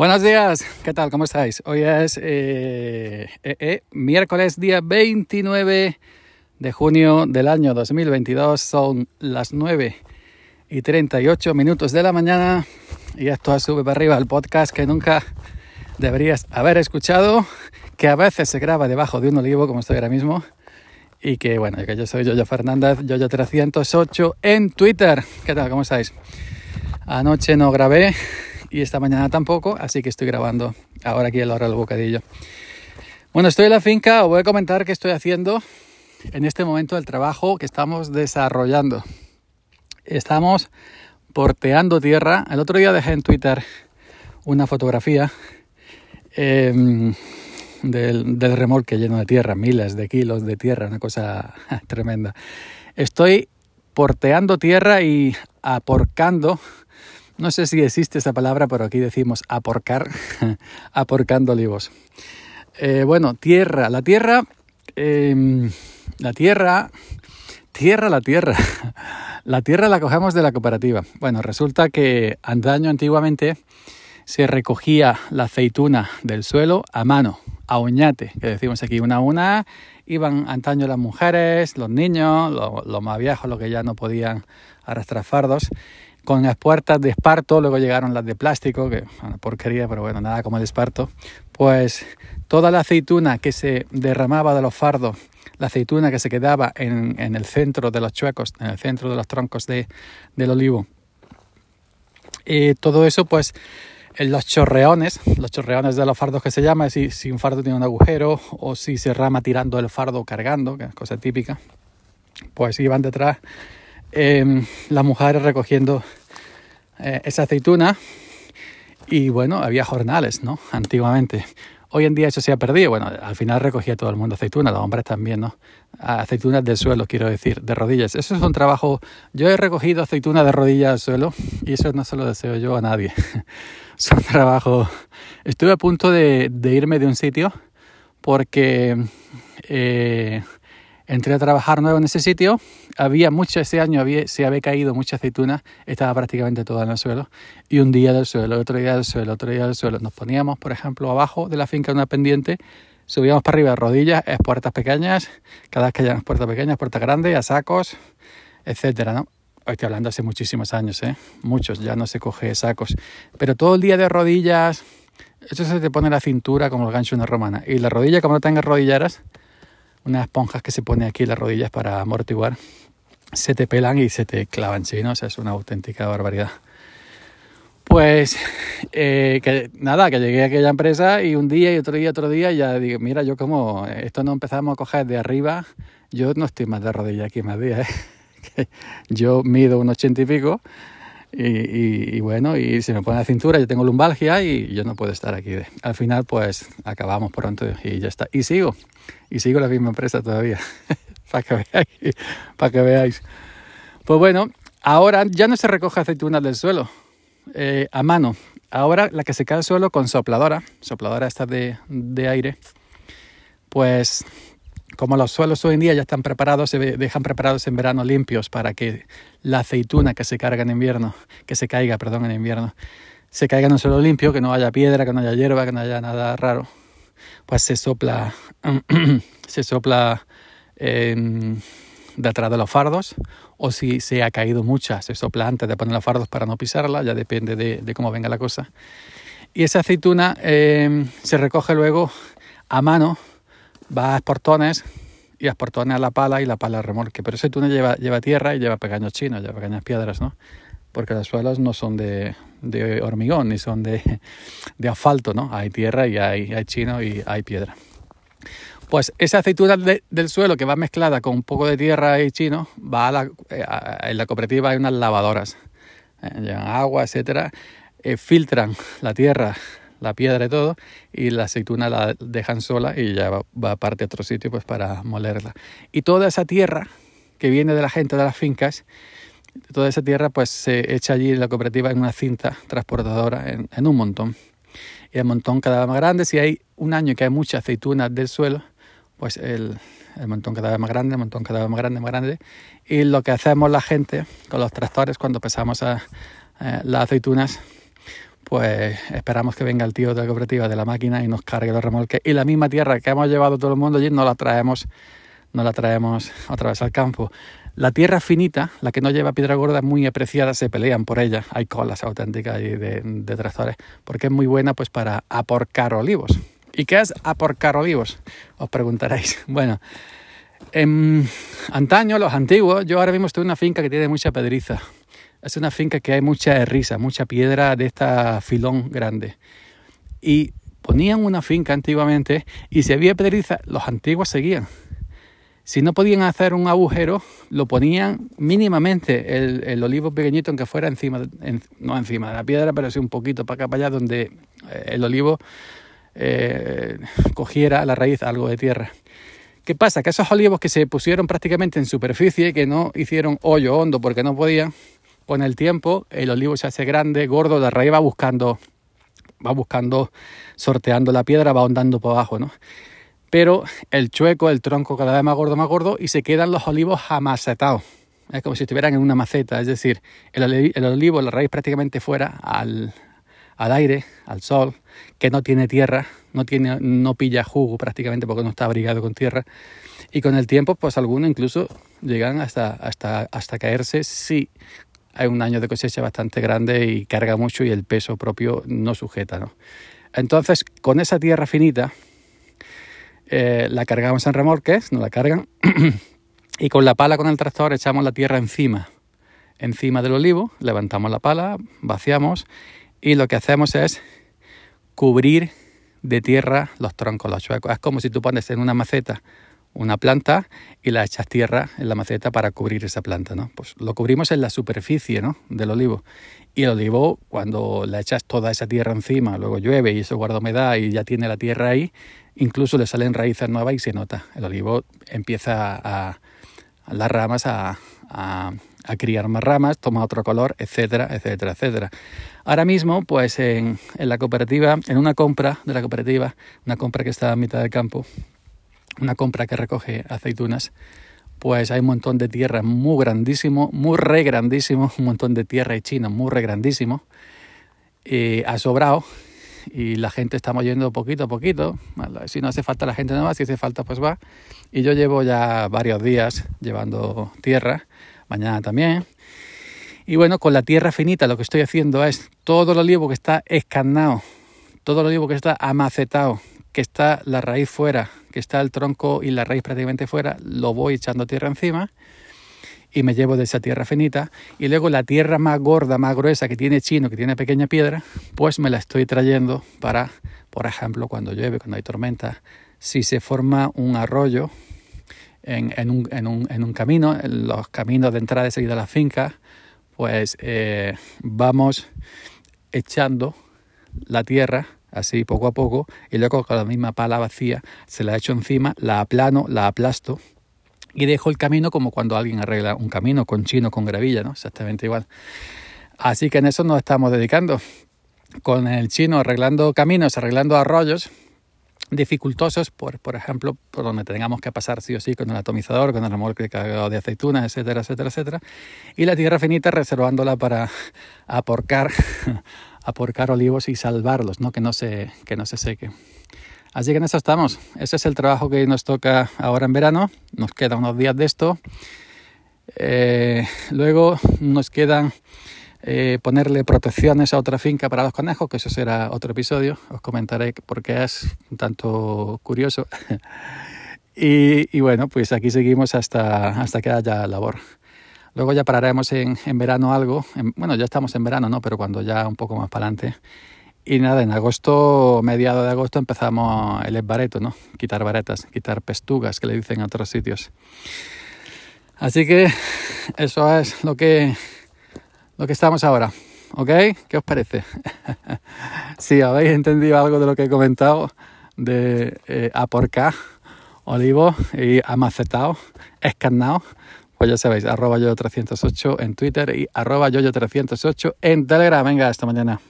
Buenos días, ¿qué tal? ¿Cómo estáis? Hoy es eh, eh, eh, miércoles día 29 de junio del año 2022, son las 9 y 38 minutos de la mañana y esto sube para arriba el podcast que nunca deberías haber escuchado, que a veces se graba debajo de un olivo como estoy ahora mismo y que bueno, que yo soy Yoyo Fernández, Yoyo308 en Twitter. ¿Qué tal? ¿Cómo estáis? Anoche no grabé y esta mañana tampoco, así que estoy grabando ahora aquí a la hora del bocadillo. Bueno, estoy en la finca, os voy a comentar qué estoy haciendo en este momento del trabajo que estamos desarrollando. Estamos porteando tierra. El otro día dejé en Twitter una fotografía em, del, del remolque lleno de tierra, miles de kilos de tierra, una cosa tremenda. Estoy porteando tierra y aporcando no sé si existe esa palabra, pero aquí decimos aporcar, aporcando olivos. Eh, bueno, tierra. La tierra, em, la tierra, tierra, la tierra. La tierra la cogemos de la cooperativa. Bueno, resulta que antaño, antiguamente, se recogía la aceituna del suelo a mano, a uñate, que decimos aquí, una a una. Iban antaño las mujeres, los niños, los, más viejos, los que ya no podían arrastrar fardos con las puertas de esparto, luego llegaron las de plástico, que una porquería, pero bueno, nada como el esparto, pues toda la aceituna que se derramaba de los fardos, la aceituna que se quedaba en, el centro de los chuecos, en el centro de los troncos de, del olivo, y todo eso pues los chorreones, los chorreones de los fardos que se llama, si, si un fardo tiene un agujero o si se rama tirando el fardo cargando, que es cosa típica, pues iban detrás eh, las mujeres recogiendo eh, esa aceituna y bueno, había jornales, ¿no? Antiguamente. Hoy en día eso se ha perdido. Bueno, al final recogía todo el mundo aceituna, los hombres también, ¿no? Aceitunas del suelo, quiero decir, de rodillas. Eso es un trabajo. Yo he recogido aceitunas de rodillas al suelo y eso no se lo deseo yo a nadie. es un trabajo. Estuve a punto de, de irme de un sitio porque eh, entré a trabajar nuevo en ese sitio. Había mucho, ese año había, se había caído mucha aceituna, estaba prácticamente toda en el suelo. Y un día del suelo, otro día del suelo, otro día del suelo. Nos poníamos, por ejemplo, abajo de la finca una pendiente, subíamos para arriba rodillas, es puertas pequeñas, cada vez que hayan puertas pequeñas, puertas grandes, a sacos, etcétera, ¿no? Hoy estoy hablando hace muchísimos años, ¿eh? Muchos, ya no se coge sacos. Pero todo el día de rodillas, eso se te pone la cintura como el gancho de una romana. Y la rodilla, como no tengas rodilleras, unas esponjas que se pone aquí en las rodillas para amortiguar, se te pelan y se te clavan, ¿sí? ¿no? O sea, es una auténtica barbaridad. Pues eh, que nada, que llegué a aquella empresa y un día y otro día, otro día, y ya digo, mira, yo como esto no empezamos a coger de arriba, yo no estoy más de rodilla aquí más días, ¿eh? yo mido un ochenta y pico y, bueno, y se me pone la cintura, yo tengo lumbalgia y yo no puedo estar aquí. Al final, pues acabamos pronto y ya está. Y sigo, y sigo la misma empresa todavía, para que veáis. Para que veáis. Pues bueno, ahora ya no se recoge aceitunas del suelo eh, a mano. Ahora la que se cae al suelo con sopladora, sopladora esta de, aire, pues como los suelos hoy en día ya están preparados, se dejan preparados en verano limpios para que la aceituna que se carga en invierno, que se caiga, perdón, en invierno, se caiga en un suelo limpio, que no haya piedra, que no haya hierba, que no haya nada raro, pues se sopla, se sopla detrás de los fardos, o si se ha caído mucha, se sopla de poner los fardos para no pisarla, ya depende de, cómo venga la cosa. Y esa aceituna em, se recoge luego a mano va a esportones y a esportones a la pala y la pala remolque. Pero ese túnel lleva, lleva tierra y lleva pequeños chinos, lleva pequeñas piedras, ¿no? Porque los suelos no son de, de hormigón ni son de, de, asfalto, ¿no? Hay tierra y hay, hay chino y hay piedra. Pues esa aceituna del suelo que va mezclada con un poco de tierra y chino, va a la, eh, en la cooperativa hay unas lavadoras, eh, llevan agua, etcétera, eh, filtran la tierra la piedra y todo, y la aceituna la dejan sola y ya va, va aparte a otro sitio pues para molerla. Y toda esa tierra que viene de la gente de las fincas, toda esa tierra pues se echa allí en la cooperativa en una cinta transportadora en, un montón. Y el montón cada vez más grande, si hay un año que hay mucha aceituna del suelo, pues el, montón cada vez más grande, el montón cada vez más grande, más grande. Y lo que hacemos la gente con los tractores cuando pasamos a eh, las aceitunas pues esperamos que venga el tío de la cooperativa de la máquina y nos cargue los remolques. Y la misma tierra que hemos llevado todo el mundo allí no la traemos, no la traemos otra vez al campo. La tierra finita, la que no lleva piedra gorda, muy apreciada, se pelean por ella. Hay colas auténticas de, de tractores, porque es muy buena pues para aporcar olivos. ¿Y qué es aporcar olivos? Os preguntaréis. Bueno, en antaño, los antiguos, yo ahora mismo estoy una finca que tiene mucha pedriza. Es una finca que hay mucha risa, mucha piedra de esta filón grande. Y ponían una finca antiguamente y si había pedriza, los antiguos seguían. Si no podían hacer un agujero, lo ponían mínimamente el, olivo pequeñito, aunque fuera encima, no encima de la piedra, pero sí un poquito para acá, para allá, donde eh, el olivo eh, cogiera a la raíz algo de tierra. ¿Qué pasa? Que esos olivos que se pusieron prácticamente en superficie, que no hicieron hoyo hondo porque no podían, con el tiempo el olivo se hace grande, gordo, de raíz va buscando, va buscando, sorteando la piedra, va ahondando por abajo, ¿no? Pero el chueco, el tronco cada vez más gordo, más gordo, y se quedan los olivos amacetados. Es como si estuvieran en una maceta, es decir, el olivo, la raíz prácticamente fuera al, al aire, al sol, que no tiene tierra, no, tiene, no pilla jugo prácticamente porque no está abrigado con tierra. Y con el tiempo, pues algunos incluso llegan hasta, hasta, hasta caerse si hay un año de cosecha bastante grande y carga mucho y el peso propio no sujeta. ¿no? Entonces, con esa tierra finita, eh, la cargamos en remolques, nos la cargan, y con la pala, con el tractor, echamos la tierra encima, encima del olivo, levantamos la pala, vaciamos y lo que hacemos es cubrir de tierra los troncos, los chuecos. Es como si tú pones en una maceta una planta y la echas tierra en la maceta para cubrir esa planta, ¿no? Pues lo cubrimos en la superficie, ¿no? Del olivo. Y el olivo, cuando le echas toda esa tierra encima, luego llueve y eso guarda humedad y ya tiene la tierra ahí, incluso le salen raíces nuevas y se nota. El olivo empieza a, las ramas a, a criar más ramas, toma otro color, etcétera, etcétera, etcétera. Ahora mismo, pues en, la cooperativa, en una compra de la cooperativa, una compra que está a mitad del campo, una compra que recoge aceitunas, pues hay un montón de tierra muy grandísimo, muy re grandísimo, un montón de tierra y chino muy re grandísimo, y ha sobrado y la gente estamos yendo poquito a poquito. Si no hace falta la gente no va, si hace falta pues va. Y yo llevo ya varios días llevando tierra mañana también. Y bueno, con la tierra finita lo que estoy haciendo es todo el olivo que está escarnado, todo el olivo que está amacetado, que está la raíz fuera, que está el tronco y la raíz prácticamente fuera, lo voy echando tierra encima y me llevo de esa tierra finita y luego la tierra más gorda, más gruesa que tiene chino, que tiene pequeña piedra, pues me la estoy trayendo para, por ejemplo, cuando llueve, cuando hay tormenta, si se forma un arroyo en, un, en, un, en un, camino, en los caminos de entrada y salida a la finca, pues eh, vamos echando la tierra así poco a poco y luego con la misma pala vacía se la echo encima, la aplano, la aplasto y dejo el camino como cuando alguien arregla un camino con chino, con gravilla, ¿no? Exactamente igual. Así que en eso nos estamos dedicando. Con el chino arreglando caminos, arreglando arroyos, dificultosos, por, por ejemplo, por donde tengamos que pasar sí o sí con el atomizador, con el remolque cargado de aceitunas, etcétera, etcétera, etcétera. Y la tierra finita reservándola para aporcar, aporcar olivos y salvarlos, ¿no? Que, no se, que no se seque. Así que en eso estamos. Ese es el trabajo que nos toca ahora en verano. Nos quedan unos días de esto. Eh, luego nos quedan eh, ponerle protecciones a otra finca para los conejos, que eso será otro episodio, os comentaré porque es un tanto curioso. y, bueno, pues aquí seguimos hasta, hasta que haya labor. Luego ya pararemos en, en verano algo, bueno, ya estamos en verano, ¿no? Pero cuando ya un poco más para adelante. Y nada, en agosto, mediado de agosto, empezamos el esbareto, ¿no? Quitar varetas, quitar pestugas, que le dicen en otros sitios. Así que eso es lo que lo que estamos ahora. ¿Ok? ¿Qué os parece? si habéis entendido algo de lo que he comentado de eh, olivo y amacetado, escarnado, pues ya sabéis, arroba yo 308 en Twitter y arroba yo 308 en Telegram. Venga, esta mañana.